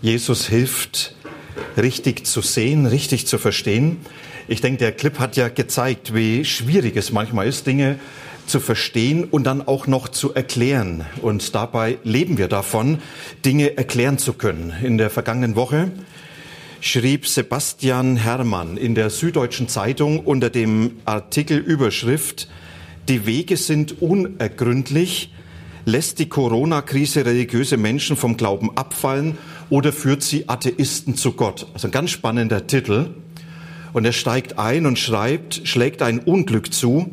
Jesus hilft, richtig zu sehen, richtig zu verstehen. Ich denke, der Clip hat ja gezeigt, wie schwierig es manchmal ist, Dinge zu verstehen und dann auch noch zu erklären. Und dabei leben wir davon, Dinge erklären zu können. In der vergangenen Woche schrieb Sebastian Herrmann in der Süddeutschen Zeitung unter dem Artikel Überschrift Die Wege sind unergründlich, lässt die Corona-Krise religiöse Menschen vom Glauben abfallen oder führt sie Atheisten zu Gott? Also ein ganz spannender Titel. Und er steigt ein und schreibt, schlägt ein Unglück zu,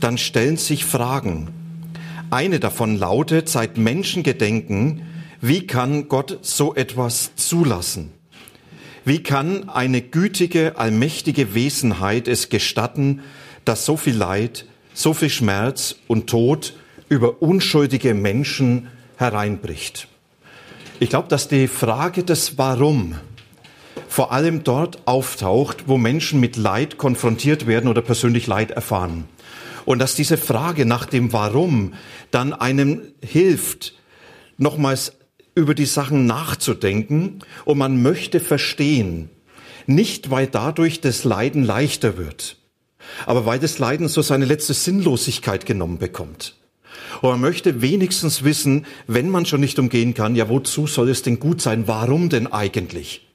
dann stellen sich Fragen. Eine davon lautet, seit Menschengedenken, wie kann Gott so etwas zulassen? Wie kann eine gütige, allmächtige Wesenheit es gestatten, dass so viel Leid, so viel Schmerz und Tod über unschuldige Menschen hereinbricht? Ich glaube, dass die Frage des Warum vor allem dort auftaucht, wo Menschen mit Leid konfrontiert werden oder persönlich Leid erfahren. Und dass diese Frage nach dem Warum dann einem hilft, nochmals über die Sachen nachzudenken und man möchte verstehen. Nicht, weil dadurch das Leiden leichter wird, aber weil das Leiden so seine letzte Sinnlosigkeit genommen bekommt. Und man möchte wenigstens wissen, wenn man schon nicht umgehen kann, ja, wozu soll es denn gut sein? Warum denn eigentlich?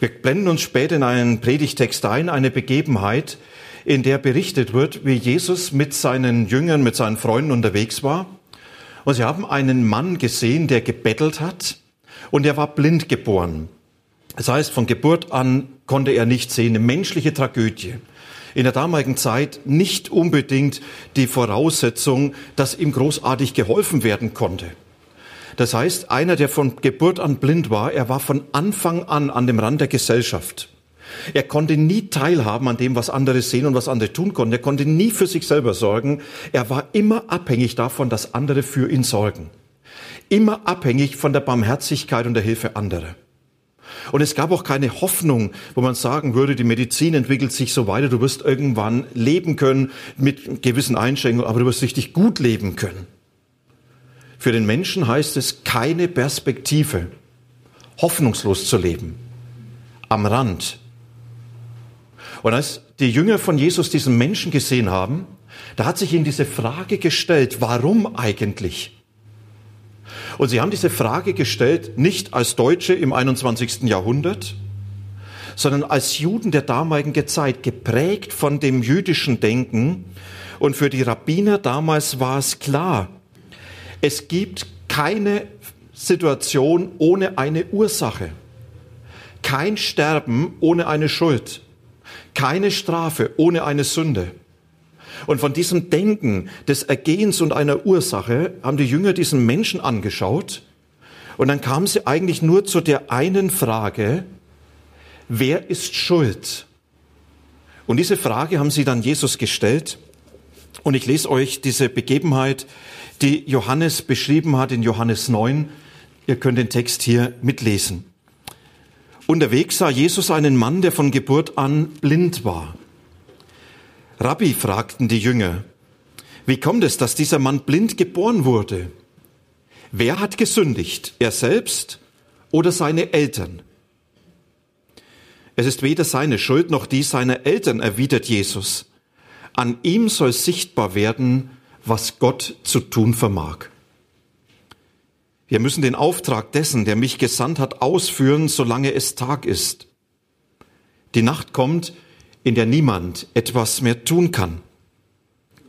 Wir blenden uns später in einen Predigtext ein, eine Begebenheit, in der berichtet wird, wie Jesus mit seinen Jüngern, mit seinen Freunden unterwegs war. Und sie haben einen Mann gesehen, der gebettelt hat und er war blind geboren. Das heißt, von Geburt an konnte er nicht sehen, eine menschliche Tragödie in der damaligen Zeit nicht unbedingt die Voraussetzung, dass ihm großartig geholfen werden konnte. Das heißt, einer, der von Geburt an blind war, er war von Anfang an an dem Rand der Gesellschaft. Er konnte nie teilhaben an dem, was andere sehen und was andere tun konnten. Er konnte nie für sich selber sorgen. Er war immer abhängig davon, dass andere für ihn sorgen. Immer abhängig von der Barmherzigkeit und der Hilfe anderer. Und es gab auch keine Hoffnung, wo man sagen würde, die Medizin entwickelt sich so weiter, du wirst irgendwann leben können mit gewissen Einschränkungen, aber du wirst richtig gut leben können. Für den Menschen heißt es keine Perspektive, hoffnungslos zu leben, am Rand. Und als die Jünger von Jesus diesen Menschen gesehen haben, da hat sich ihnen diese Frage gestellt, warum eigentlich? Und sie haben diese Frage gestellt, nicht als Deutsche im 21. Jahrhundert, sondern als Juden der damaligen Zeit, geprägt von dem jüdischen Denken. Und für die Rabbiner damals war es klar, es gibt keine Situation ohne eine Ursache, kein Sterben ohne eine Schuld, keine Strafe ohne eine Sünde. Und von diesem Denken des Ergehens und einer Ursache haben die Jünger diesen Menschen angeschaut und dann kamen sie eigentlich nur zu der einen Frage, wer ist schuld? Und diese Frage haben sie dann Jesus gestellt. Und ich lese euch diese Begebenheit, die Johannes beschrieben hat in Johannes 9. Ihr könnt den Text hier mitlesen. Unterwegs sah Jesus einen Mann, der von Geburt an blind war. Rabbi, fragten die Jünger, wie kommt es, dass dieser Mann blind geboren wurde? Wer hat gesündigt, er selbst oder seine Eltern? Es ist weder seine Schuld noch die seiner Eltern, erwidert Jesus. An ihm soll sichtbar werden, was Gott zu tun vermag. Wir müssen den Auftrag dessen, der mich gesandt hat, ausführen, solange es Tag ist. Die Nacht kommt, in der niemand etwas mehr tun kann.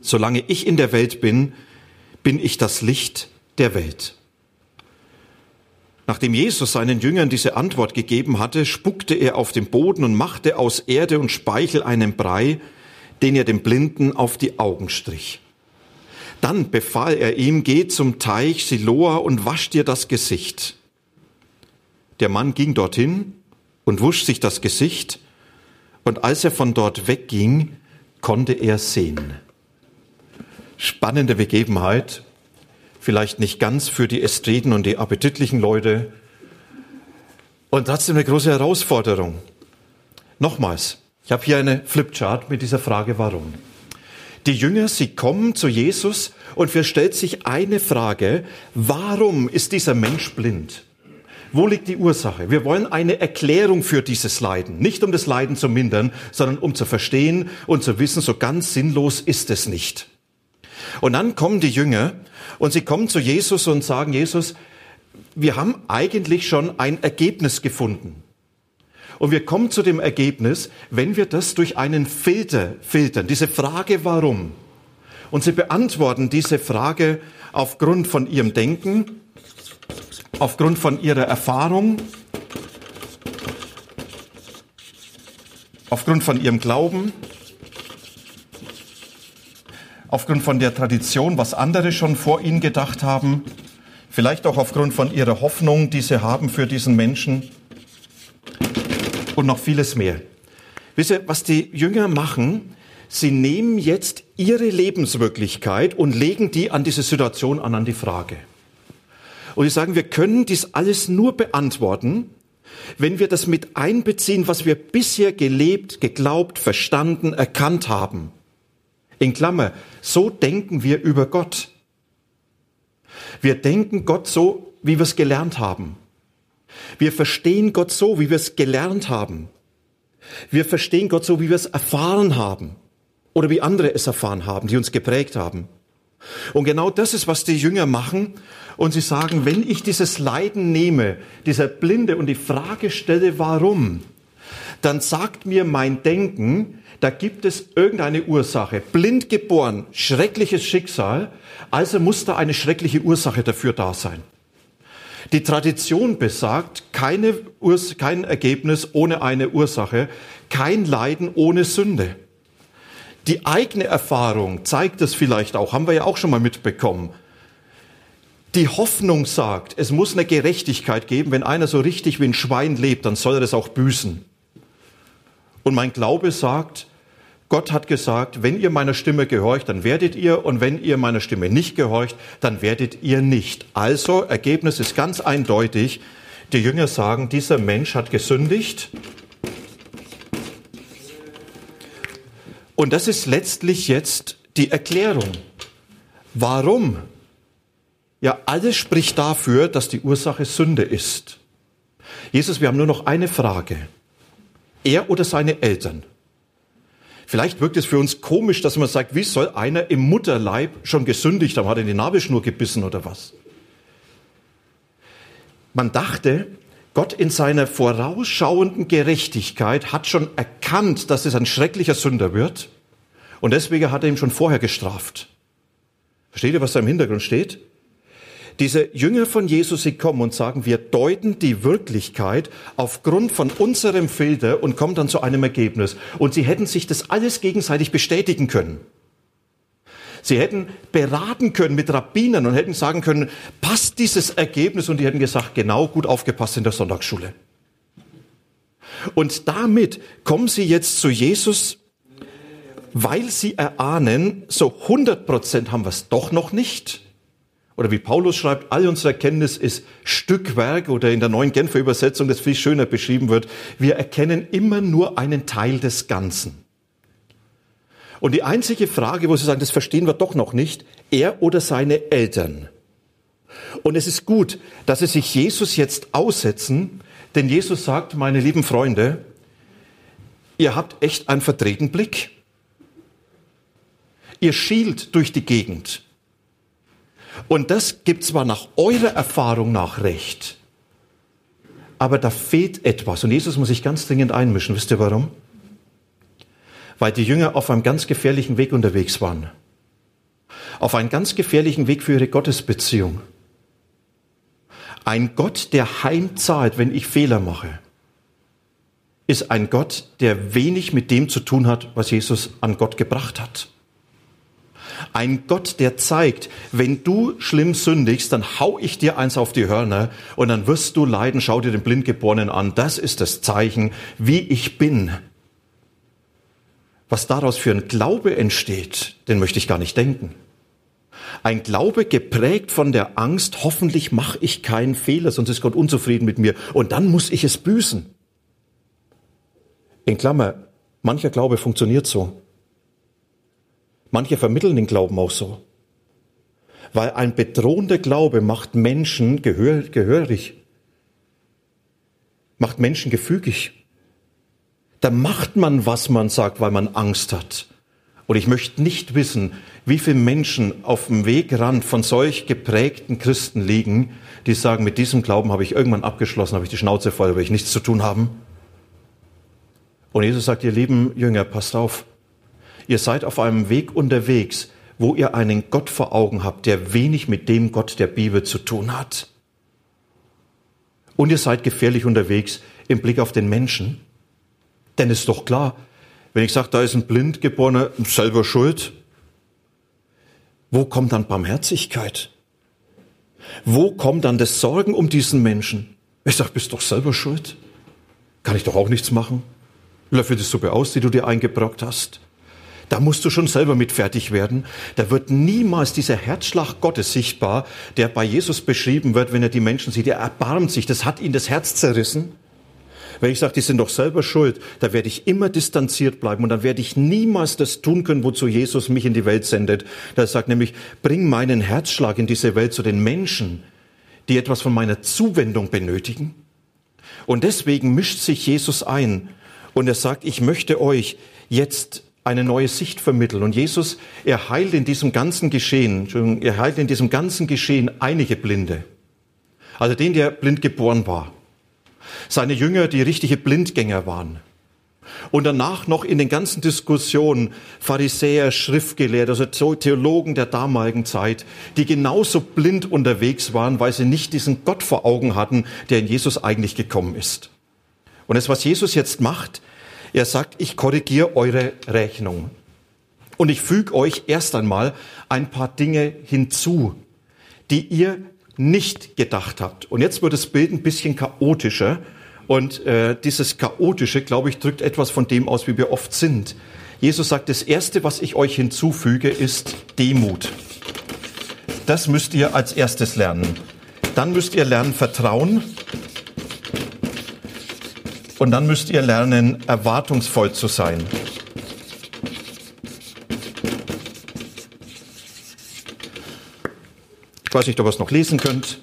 Solange ich in der Welt bin, bin ich das Licht der Welt. Nachdem Jesus seinen Jüngern diese Antwort gegeben hatte, spuckte er auf den Boden und machte aus Erde und Speichel einen Brei, den er dem Blinden auf die Augen strich. Dann befahl er ihm, geh zum Teich Siloa und wasch dir das Gesicht. Der Mann ging dorthin und wusch sich das Gesicht, und als er von dort wegging, konnte er sehen. Spannende Begebenheit, vielleicht nicht ganz für die Ästriden und die appetitlichen Leute, und trotzdem eine große Herausforderung. Nochmals, ich habe hier eine Flipchart mit dieser Frage, warum. Die Jünger, sie kommen zu Jesus und wir stellt sich eine Frage, warum ist dieser Mensch blind? Wo liegt die Ursache? Wir wollen eine Erklärung für dieses Leiden. Nicht um das Leiden zu mindern, sondern um zu verstehen und zu wissen, so ganz sinnlos ist es nicht. Und dann kommen die Jünger und sie kommen zu Jesus und sagen, Jesus, wir haben eigentlich schon ein Ergebnis gefunden. Und wir kommen zu dem Ergebnis, wenn wir das durch einen Filter filtern, diese Frage warum. Und sie beantworten diese Frage aufgrund von ihrem Denken, aufgrund von ihrer Erfahrung, aufgrund von ihrem Glauben, aufgrund von der Tradition, was andere schon vor ihnen gedacht haben, vielleicht auch aufgrund von ihrer Hoffnung, die sie haben für diesen Menschen und noch vieles mehr. Wisst ihr, was die Jünger machen? Sie nehmen jetzt ihre Lebenswirklichkeit und legen die an diese Situation an, an die Frage. Und sie sagen, wir können dies alles nur beantworten, wenn wir das mit einbeziehen, was wir bisher gelebt, geglaubt, verstanden, erkannt haben. In Klammer, so denken wir über Gott. Wir denken Gott so, wie wir es gelernt haben. Wir verstehen Gott so, wie wir es gelernt haben. Wir verstehen Gott so, wie wir es erfahren haben oder wie andere es erfahren haben, die uns geprägt haben. Und genau das ist, was die Jünger machen. Und sie sagen, wenn ich dieses Leiden nehme, dieser Blinde und die Frage stelle, warum, dann sagt mir mein Denken, da gibt es irgendeine Ursache. Blind geboren, schreckliches Schicksal, also muss da eine schreckliche Ursache dafür da sein. Die Tradition besagt, keine Urs kein Ergebnis ohne eine Ursache, kein Leiden ohne Sünde. Die eigene Erfahrung zeigt es vielleicht auch, haben wir ja auch schon mal mitbekommen. Die Hoffnung sagt, es muss eine Gerechtigkeit geben, wenn einer so richtig wie ein Schwein lebt, dann soll er das auch büßen. Und mein Glaube sagt, Gott hat gesagt, wenn ihr meiner Stimme gehorcht, dann werdet ihr, und wenn ihr meiner Stimme nicht gehorcht, dann werdet ihr nicht. Also, Ergebnis ist ganz eindeutig. Die Jünger sagen, dieser Mensch hat gesündigt. Und das ist letztlich jetzt die Erklärung. Warum? Ja, alles spricht dafür, dass die Ursache Sünde ist. Jesus, wir haben nur noch eine Frage. Er oder seine Eltern? Vielleicht wirkt es für uns komisch, dass man sagt, wie soll einer im Mutterleib schon gesündigt haben? Hat er in die Nabelschnur gebissen oder was? Man dachte, Gott in seiner vorausschauenden Gerechtigkeit hat schon erkannt, dass es ein schrecklicher Sünder wird. Und deswegen hat er ihn schon vorher gestraft. Versteht ihr, was da im Hintergrund steht? Diese Jünger von Jesus, sie kommen und sagen, wir deuten die Wirklichkeit aufgrund von unserem Filter und kommen dann zu einem Ergebnis. Und sie hätten sich das alles gegenseitig bestätigen können. Sie hätten beraten können mit Rabbinern und hätten sagen können, passt dieses Ergebnis? Und die hätten gesagt, genau, gut aufgepasst in der Sonntagsschule. Und damit kommen sie jetzt zu Jesus, weil sie erahnen, so 100 Prozent haben wir es doch noch nicht. Oder wie Paulus schreibt, all unsere Erkenntnis ist Stückwerk oder in der neuen Genfer Übersetzung, das viel schöner beschrieben wird. Wir erkennen immer nur einen Teil des Ganzen. Und die einzige Frage, wo sie sagen, das verstehen wir doch noch nicht, er oder seine Eltern. Und es ist gut, dass sie sich Jesus jetzt aussetzen, denn Jesus sagt, meine lieben Freunde, ihr habt echt einen verdrehten Blick. Ihr schielt durch die Gegend. Und das gibt zwar nach eurer Erfahrung nach recht, aber da fehlt etwas. Und Jesus muss sich ganz dringend einmischen. Wisst ihr warum? Weil die Jünger auf einem ganz gefährlichen Weg unterwegs waren. Auf einem ganz gefährlichen Weg für ihre Gottesbeziehung. Ein Gott, der heimzahlt, wenn ich Fehler mache, ist ein Gott, der wenig mit dem zu tun hat, was Jesus an Gott gebracht hat. Ein Gott, der zeigt, wenn du schlimm sündigst, dann hau ich dir eins auf die Hörner und dann wirst du leiden. Schau dir den Blindgeborenen an. Das ist das Zeichen, wie ich bin. Was daraus für ein Glaube entsteht, den möchte ich gar nicht denken. Ein Glaube geprägt von der Angst, hoffentlich mache ich keinen Fehler, sonst ist Gott unzufrieden mit mir und dann muss ich es büßen. In Klammer, mancher Glaube funktioniert so. Manche vermitteln den Glauben auch so. Weil ein bedrohender Glaube macht Menschen gehör, gehörig, macht Menschen gefügig. Da macht man, was man sagt, weil man Angst hat. Und ich möchte nicht wissen, wie viele Menschen auf dem Wegrand von solch geprägten Christen liegen, die sagen, mit diesem Glauben habe ich irgendwann abgeschlossen, habe ich die Schnauze voll, will ich nichts zu tun haben. Und Jesus sagt, ihr lieben Jünger, passt auf. Ihr seid auf einem Weg unterwegs, wo ihr einen Gott vor Augen habt, der wenig mit dem Gott der Bibel zu tun hat. Und ihr seid gefährlich unterwegs im Blick auf den Menschen. Denn ist doch klar, wenn ich sage, da ist ein Blindgeborener, selber schuld, wo kommt dann Barmherzigkeit? Wo kommt dann das Sorgen um diesen Menschen? Ich sage, bist doch selber schuld. Kann ich doch auch nichts machen. Löffel die Suppe aus, die du dir eingebrockt hast. Da musst du schon selber mit fertig werden. Da wird niemals dieser Herzschlag Gottes sichtbar, der bei Jesus beschrieben wird, wenn er die Menschen sieht. Er erbarmt sich. Das hat ihn das Herz zerrissen. Wenn ich sage, die sind doch selber schuld, da werde ich immer distanziert bleiben und dann werde ich niemals das tun können, wozu Jesus mich in die Welt sendet. Er sagt nämlich, bring meinen Herzschlag in diese Welt zu den Menschen, die etwas von meiner Zuwendung benötigen. Und deswegen mischt sich Jesus ein und er sagt, ich möchte euch jetzt eine neue Sicht vermitteln. Und Jesus, er heilt in diesem ganzen Geschehen, er heilt in diesem ganzen Geschehen einige Blinde. Also den, der blind geboren war seine Jünger, die richtige Blindgänger waren. Und danach noch in den ganzen Diskussionen Pharisäer, Schriftgelehrte, also Theologen der damaligen Zeit, die genauso blind unterwegs waren, weil sie nicht diesen Gott vor Augen hatten, der in Jesus eigentlich gekommen ist. Und das, was Jesus jetzt macht, er sagt, ich korrigiere eure Rechnung. Und ich füge euch erst einmal ein paar Dinge hinzu, die ihr nicht gedacht habt. Und jetzt wird das Bild ein bisschen chaotischer. Und äh, dieses Chaotische, glaube ich, drückt etwas von dem aus, wie wir oft sind. Jesus sagt, das Erste, was ich euch hinzufüge, ist Demut. Das müsst ihr als erstes lernen. Dann müsst ihr lernen Vertrauen. Und dann müsst ihr lernen, erwartungsvoll zu sein. Weiß nicht, ob ihr es noch lesen könnt.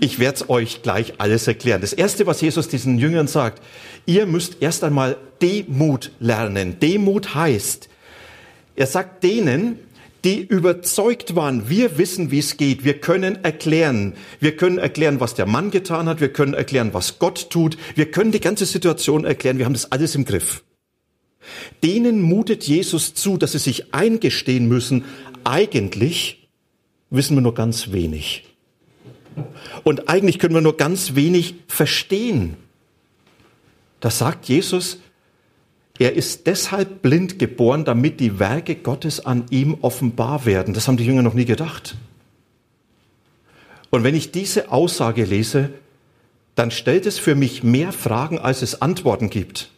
Ich werde es euch gleich alles erklären. Das Erste, was Jesus diesen Jüngern sagt, ihr müsst erst einmal Demut lernen. Demut heißt, er sagt denen, die überzeugt waren, wir wissen, wie es geht, wir können erklären, wir können erklären, was der Mann getan hat, wir können erklären, was Gott tut, wir können die ganze Situation erklären, wir haben das alles im Griff. Denen mutet Jesus zu, dass sie sich eingestehen müssen, eigentlich wissen wir nur ganz wenig. Und eigentlich können wir nur ganz wenig verstehen. Das sagt Jesus, er ist deshalb blind geboren, damit die Werke Gottes an ihm offenbar werden. Das haben die Jünger noch nie gedacht. Und wenn ich diese Aussage lese, dann stellt es für mich mehr Fragen, als es Antworten gibt.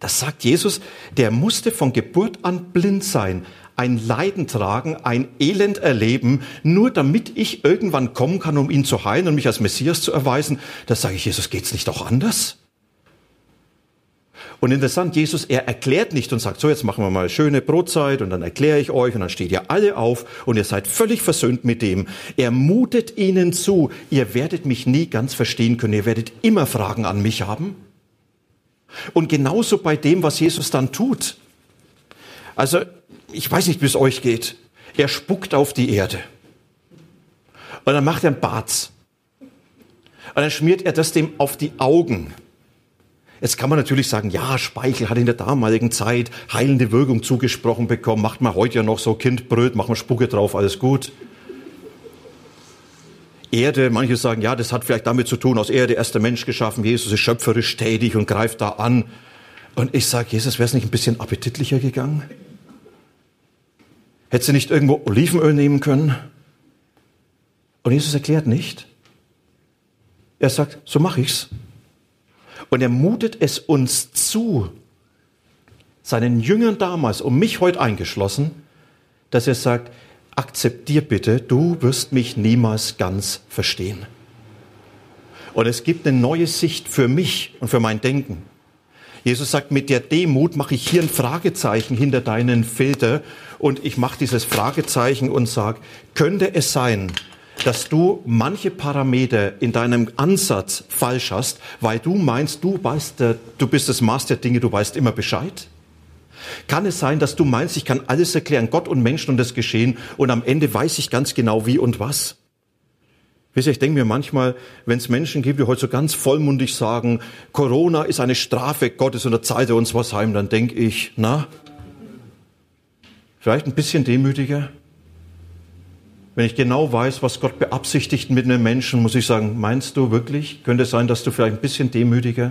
Das sagt Jesus, der musste von Geburt an blind sein, ein Leiden tragen, ein Elend erleben, nur damit ich irgendwann kommen kann, um ihn zu heilen und mich als Messias zu erweisen. Da sage ich, Jesus, geht's nicht auch anders? Und interessant, Jesus, er erklärt nicht und sagt, so, jetzt machen wir mal schöne Brotzeit und dann erkläre ich euch und dann steht ihr alle auf und ihr seid völlig versöhnt mit dem. Er mutet ihnen zu, ihr werdet mich nie ganz verstehen können, ihr werdet immer Fragen an mich haben. Und genauso bei dem, was Jesus dann tut. Also ich weiß nicht, wie es euch geht. Er spuckt auf die Erde. Und dann macht er ein Bad. Und dann schmiert er das dem auf die Augen. Jetzt kann man natürlich sagen, ja, Speichel hat in der damaligen Zeit heilende Wirkung zugesprochen bekommen. Macht man heute ja noch so Kindbröt, macht man Spucke drauf, alles gut. Erde, manche sagen, ja, das hat vielleicht damit zu tun, aus Erde erster Mensch geschaffen, Jesus ist schöpferisch tätig und greift da an. Und ich sage, Jesus, wäre es nicht ein bisschen appetitlicher gegangen? Hätte sie nicht irgendwo Olivenöl nehmen können? Und Jesus erklärt nicht. Er sagt, so mache ich's. Und er mutet es uns zu, seinen Jüngern damals und mich heute eingeschlossen, dass er sagt, akzeptier bitte, du wirst mich niemals ganz verstehen. Und es gibt eine neue Sicht für mich und für mein Denken. Jesus sagt, mit der Demut mache ich hier ein Fragezeichen hinter deinen Filter und ich mache dieses Fragezeichen und sage, könnte es sein, dass du manche Parameter in deinem Ansatz falsch hast, weil du meinst, du weißt, du bist das Maß der Dinge, du weißt immer Bescheid? Kann es sein, dass du meinst, ich kann alles erklären, Gott und Menschen und das Geschehen, und am Ende weiß ich ganz genau wie und was? Wisst ihr, ich denke mir manchmal, wenn es Menschen gibt, die heute so ganz vollmundig sagen, Corona ist eine Strafe Gottes und da zahlt er uns was heim, dann denke ich, na, vielleicht ein bisschen demütiger. Wenn ich genau weiß, was Gott beabsichtigt mit einem Menschen, muss ich sagen, meinst du wirklich? Könnte es sein, dass du vielleicht ein bisschen demütiger?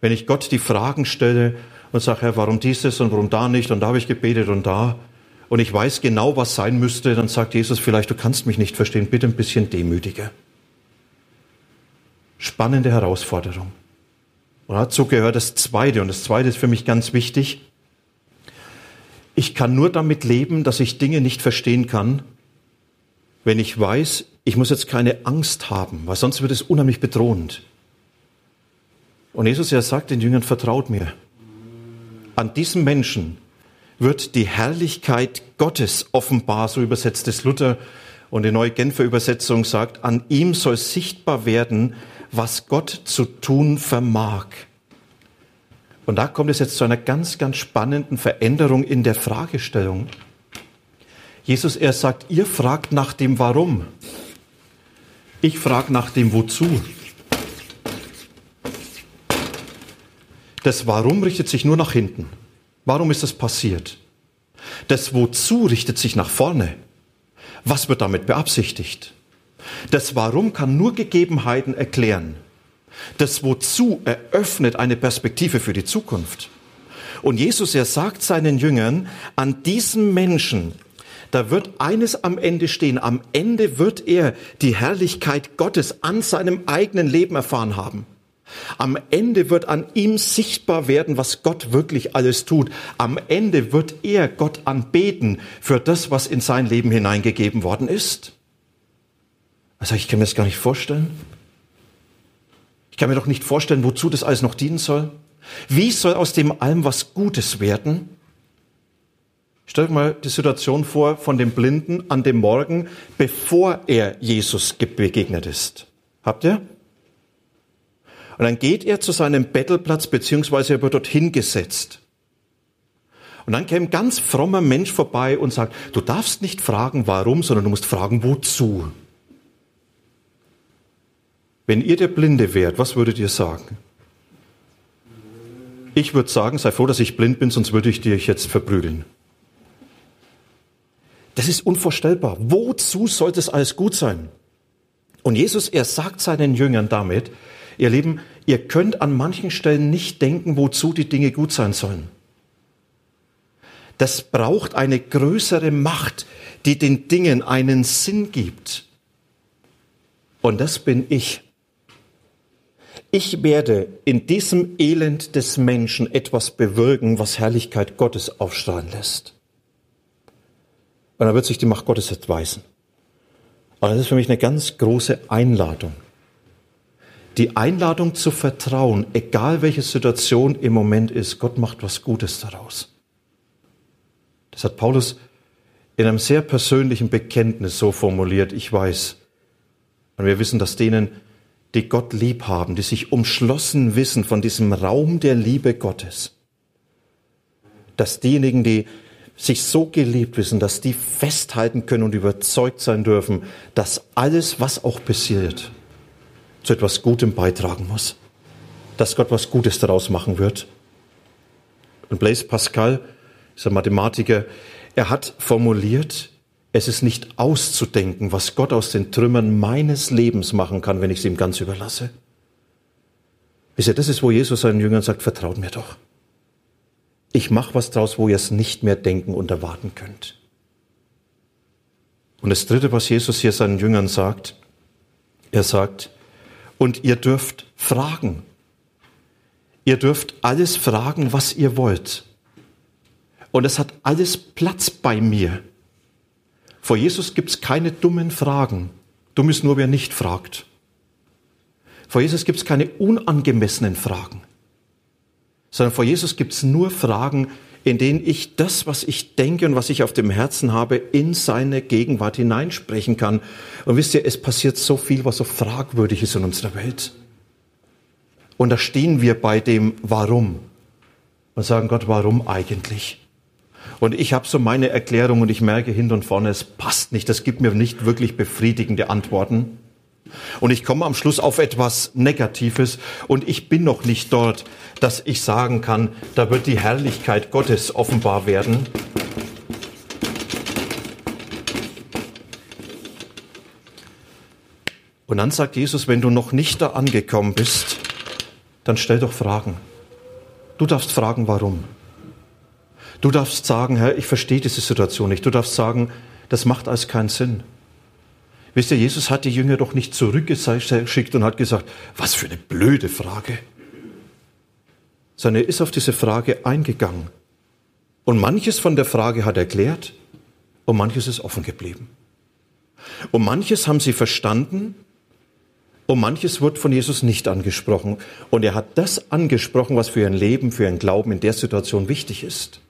Wenn ich Gott die Fragen stelle und sage, Herr, warum dieses und warum da nicht und da habe ich gebetet und da und ich weiß genau, was sein müsste, dann sagt Jesus vielleicht, du kannst mich nicht verstehen, bitte ein bisschen demütiger. Spannende Herausforderung. Und dazu gehört das Zweite und das Zweite ist für mich ganz wichtig. Ich kann nur damit leben, dass ich Dinge nicht verstehen kann, wenn ich weiß, ich muss jetzt keine Angst haben, weil sonst wird es unheimlich bedrohend. Und Jesus ja sagt den Jüngern, vertraut mir an diesem Menschen wird die Herrlichkeit Gottes offenbar, so übersetzt es Luther und die neue Genfer Übersetzung sagt, an ihm soll sichtbar werden, was Gott zu tun vermag. Und da kommt es jetzt zu einer ganz, ganz spannenden Veränderung in der Fragestellung. Jesus, er sagt, ihr fragt nach dem Warum. Ich frage nach dem Wozu. Das Warum richtet sich nur nach hinten. Warum ist das passiert? Das Wozu richtet sich nach vorne. Was wird damit beabsichtigt? Das Warum kann nur Gegebenheiten erklären. Das Wozu eröffnet eine Perspektive für die Zukunft. Und Jesus, er sagt seinen Jüngern, an diesem Menschen, da wird eines am Ende stehen. Am Ende wird er die Herrlichkeit Gottes an seinem eigenen Leben erfahren haben. Am Ende wird an ihm sichtbar werden, was Gott wirklich alles tut. Am Ende wird er Gott anbeten für das, was in sein Leben hineingegeben worden ist. Also ich kann mir das gar nicht vorstellen. Ich kann mir doch nicht vorstellen, wozu das alles noch dienen soll. Wie soll aus dem allem was Gutes werden? Stellt euch mal die Situation vor von dem Blinden an dem Morgen, bevor er Jesus begegnet ist. Habt ihr? Und dann geht er zu seinem Bettelplatz, beziehungsweise er wird dorthin gesetzt. Und dann käme ein ganz frommer Mensch vorbei und sagt, du darfst nicht fragen, warum, sondern du musst fragen, wozu. Wenn ihr der Blinde wärt, was würdet ihr sagen? Ich würde sagen, sei froh, dass ich blind bin, sonst würde ich dich jetzt verprügeln. Das ist unvorstellbar. Wozu sollte es alles gut sein? Und Jesus, er sagt seinen Jüngern damit, Ihr Lieben, ihr könnt an manchen Stellen nicht denken, wozu die Dinge gut sein sollen. Das braucht eine größere Macht, die den Dingen einen Sinn gibt. Und das bin ich. Ich werde in diesem Elend des Menschen etwas bewirken, was Herrlichkeit Gottes aufstrahlen lässt. Und dann wird sich die Macht Gottes entweisen. Aber das ist für mich eine ganz große Einladung die Einladung zu vertrauen, egal welche Situation im Moment ist, Gott macht was Gutes daraus. Das hat Paulus in einem sehr persönlichen Bekenntnis so formuliert, ich weiß. Und wir wissen, dass denen, die Gott lieb haben, die sich umschlossen wissen von diesem Raum der Liebe Gottes, dass diejenigen, die sich so geliebt wissen, dass die festhalten können und überzeugt sein dürfen, dass alles, was auch passiert, zu etwas Gutem beitragen muss. Dass Gott was Gutes daraus machen wird. Und Blaise Pascal ein Mathematiker, er hat formuliert, es ist nicht auszudenken, was Gott aus den Trümmern meines Lebens machen kann, wenn ich es ihm ganz überlasse. Wisst ihr, das ist, wo Jesus seinen Jüngern sagt, vertraut mir doch. ich mache was draus, wo ihr es nicht mehr denken und erwarten könnt. Und das Dritte, was Jesus hier seinen Jüngern sagt, er sagt, und ihr dürft fragen. Ihr dürft alles fragen, was ihr wollt. Und es hat alles Platz bei mir. Vor Jesus gibt es keine dummen Fragen. Dumm ist nur, wer nicht fragt. Vor Jesus gibt es keine unangemessenen Fragen, sondern vor Jesus gibt es nur Fragen, in denen ich das, was ich denke und was ich auf dem Herzen habe, in seine Gegenwart hineinsprechen kann. Und wisst ihr, es passiert so viel, was so fragwürdig ist in unserer Welt. Und da stehen wir bei dem Warum und sagen, Gott, warum eigentlich? Und ich habe so meine Erklärung und ich merke hin und vorne, es passt nicht, das gibt mir nicht wirklich befriedigende Antworten. Und ich komme am Schluss auf etwas Negatives und ich bin noch nicht dort, dass ich sagen kann, da wird die Herrlichkeit Gottes offenbar werden. Und dann sagt Jesus, wenn du noch nicht da angekommen bist, dann stell doch Fragen. Du darfst fragen, warum. Du darfst sagen, Herr, ich verstehe diese Situation nicht. Du darfst sagen, das macht alles keinen Sinn. Wisst ihr, Jesus hat die Jünger doch nicht zurückgeschickt und hat gesagt, was für eine blöde Frage. Sondern er ist auf diese Frage eingegangen. Und manches von der Frage hat er erklärt und manches ist offen geblieben. Und manches haben sie verstanden und manches wird von Jesus nicht angesprochen. Und er hat das angesprochen, was für ihr Leben, für ihren Glauben in der Situation wichtig ist.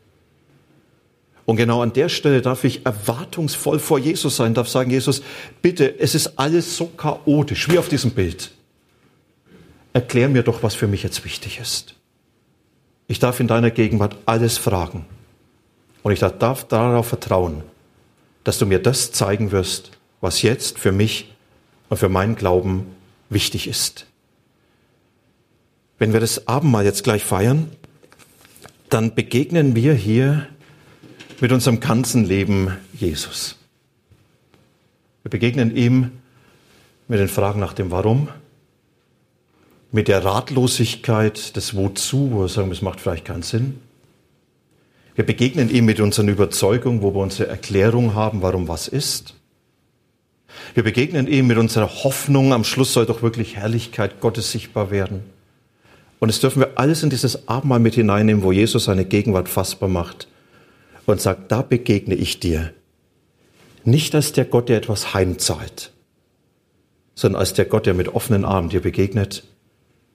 Und genau an der Stelle darf ich erwartungsvoll vor Jesus sein, darf sagen, Jesus, bitte, es ist alles so chaotisch, wie auf diesem Bild. Erklär mir doch, was für mich jetzt wichtig ist. Ich darf in deiner Gegenwart alles fragen. Und ich darf darauf vertrauen, dass du mir das zeigen wirst, was jetzt für mich und für meinen Glauben wichtig ist. Wenn wir das Abendmahl jetzt gleich feiern, dann begegnen wir hier mit unserem ganzen Leben Jesus. Wir begegnen ihm mit den Fragen nach dem Warum, mit der Ratlosigkeit des Wozu, wo wir sagen, es macht vielleicht keinen Sinn. Wir begegnen ihm mit unseren Überzeugungen, wo wir unsere Erklärung haben, warum was ist. Wir begegnen ihm mit unserer Hoffnung, am Schluss soll doch wirklich Herrlichkeit Gottes sichtbar werden. Und es dürfen wir alles in dieses Abendmahl mit hineinnehmen, wo Jesus seine Gegenwart fassbar macht und sagt, da begegne ich dir. Nicht als der Gott, der etwas heimzahlt, sondern als der Gott, der mit offenen Armen dir begegnet,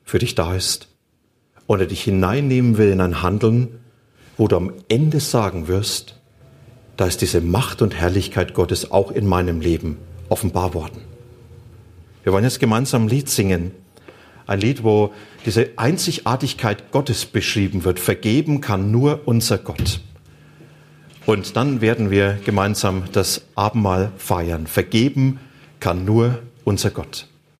für dich da ist und er dich hineinnehmen will in ein Handeln, wo du am Ende sagen wirst, da ist diese Macht und Herrlichkeit Gottes auch in meinem Leben offenbar worden. Wir wollen jetzt gemeinsam ein Lied singen. Ein Lied, wo diese Einzigartigkeit Gottes beschrieben wird. Vergeben kann nur unser Gott. Und dann werden wir gemeinsam das Abendmahl feiern. Vergeben kann nur unser Gott.